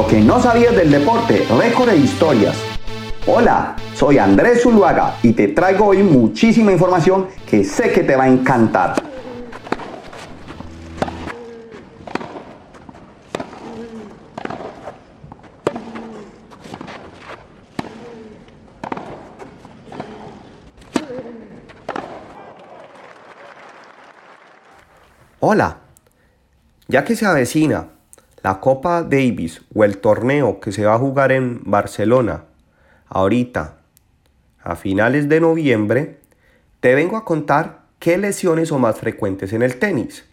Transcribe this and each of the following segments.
Lo que no sabías del deporte, récord e historias. Hola, soy Andrés Zuluaga y te traigo hoy muchísima información que sé que te va a encantar. Hola, ya que se avecina la Copa Davis o el torneo que se va a jugar en Barcelona ahorita a finales de noviembre, te vengo a contar qué lesiones son más frecuentes en el tenis.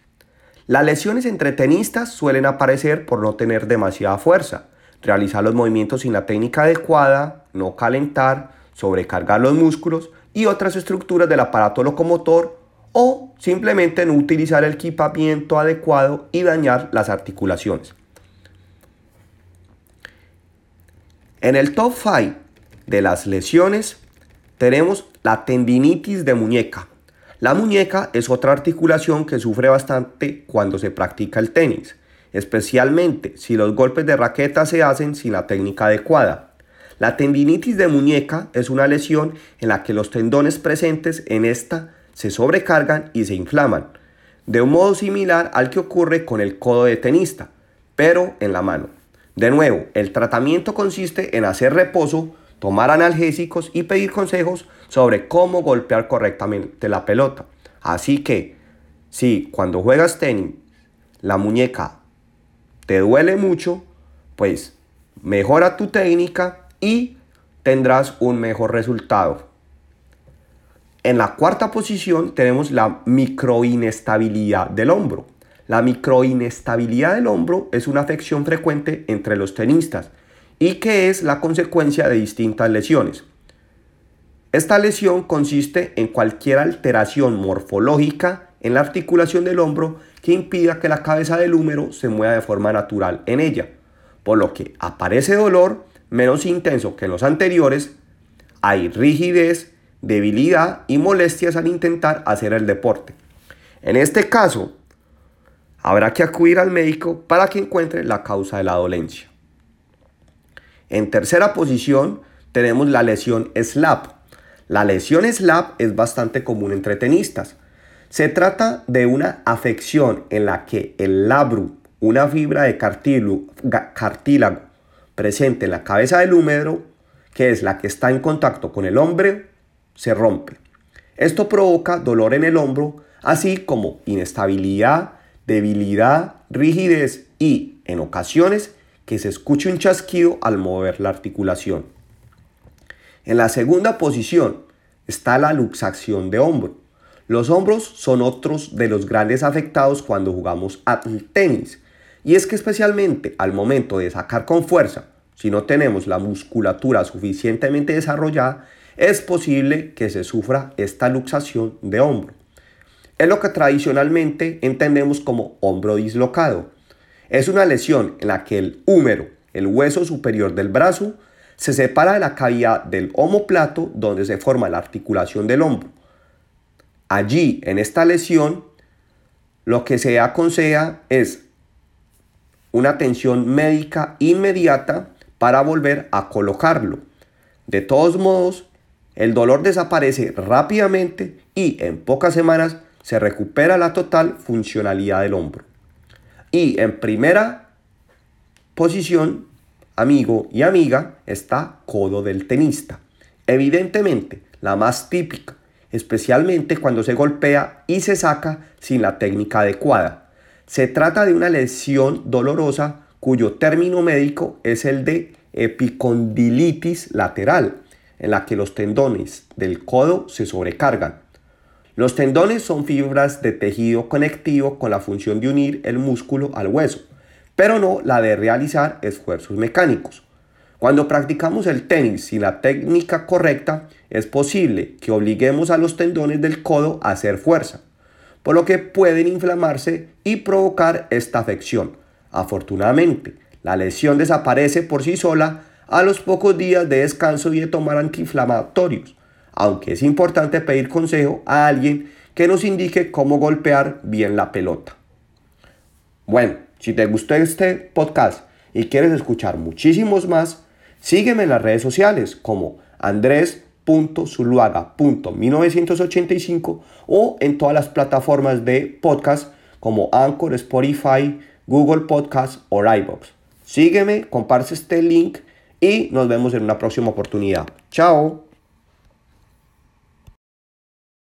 Las lesiones entre tenistas suelen aparecer por no tener demasiada fuerza, realizar los movimientos sin la técnica adecuada, no calentar, sobrecargar los músculos y otras estructuras del aparato locomotor o simplemente no utilizar el equipamiento adecuado y dañar las articulaciones. En el top 5 de las lesiones tenemos la tendinitis de muñeca. La muñeca es otra articulación que sufre bastante cuando se practica el tenis, especialmente si los golpes de raqueta se hacen sin la técnica adecuada. La tendinitis de muñeca es una lesión en la que los tendones presentes en esta se sobrecargan y se inflaman, de un modo similar al que ocurre con el codo de tenista, pero en la mano. De nuevo, el tratamiento consiste en hacer reposo, tomar analgésicos y pedir consejos sobre cómo golpear correctamente la pelota. Así que, si cuando juegas tenis la muñeca te duele mucho, pues mejora tu técnica y tendrás un mejor resultado. En la cuarta posición tenemos la microinestabilidad del hombro. La microinestabilidad del hombro es una afección frecuente entre los tenistas y que es la consecuencia de distintas lesiones. Esta lesión consiste en cualquier alteración morfológica en la articulación del hombro que impida que la cabeza del húmero se mueva de forma natural en ella, por lo que aparece dolor menos intenso que en los anteriores, hay rigidez, debilidad y molestias al intentar hacer el deporte. En este caso, habrá que acudir al médico para que encuentre la causa de la dolencia. En tercera posición tenemos la lesión SLAP. La lesión SLAP es bastante común entre tenistas. Se trata de una afección en la que el labrum, una fibra de cartílago presente en la cabeza del húmero, que es la que está en contacto con el hombro, se rompe. Esto provoca dolor en el hombro, así como inestabilidad, debilidad, rigidez y, en ocasiones, que se escuche un chasquido al mover la articulación. En la segunda posición está la luxación de hombro. Los hombros son otros de los grandes afectados cuando jugamos al tenis. Y es que especialmente al momento de sacar con fuerza, si no tenemos la musculatura suficientemente desarrollada, es posible que se sufra esta luxación de hombro. Es lo que tradicionalmente entendemos como hombro dislocado. Es una lesión en la que el húmero, el hueso superior del brazo, se separa de la cavidad del omoplato donde se forma la articulación del hombro. Allí, en esta lesión, lo que se aconseja es una atención médica inmediata para volver a colocarlo. De todos modos, el dolor desaparece rápidamente y en pocas semanas se recupera la total funcionalidad del hombro. Y en primera posición, amigo y amiga, está codo del tenista. Evidentemente, la más típica, especialmente cuando se golpea y se saca sin la técnica adecuada. Se trata de una lesión dolorosa cuyo término médico es el de epicondilitis lateral en la que los tendones del codo se sobrecargan. Los tendones son fibras de tejido conectivo con la función de unir el músculo al hueso, pero no la de realizar esfuerzos mecánicos. Cuando practicamos el tenis sin la técnica correcta, es posible que obliguemos a los tendones del codo a hacer fuerza, por lo que pueden inflamarse y provocar esta afección. Afortunadamente, la lesión desaparece por sí sola a los pocos días de descanso y de tomar antiinflamatorios, aunque es importante pedir consejo a alguien que nos indique cómo golpear bien la pelota. Bueno, si te gustó este podcast y quieres escuchar muchísimos más, sígueme en las redes sociales como andres.zuluaga.1985 o en todas las plataformas de podcast como Anchor, Spotify, Google Podcast o iBox. Sígueme, comparte este link y nos vemos en una próxima oportunidad. Chao.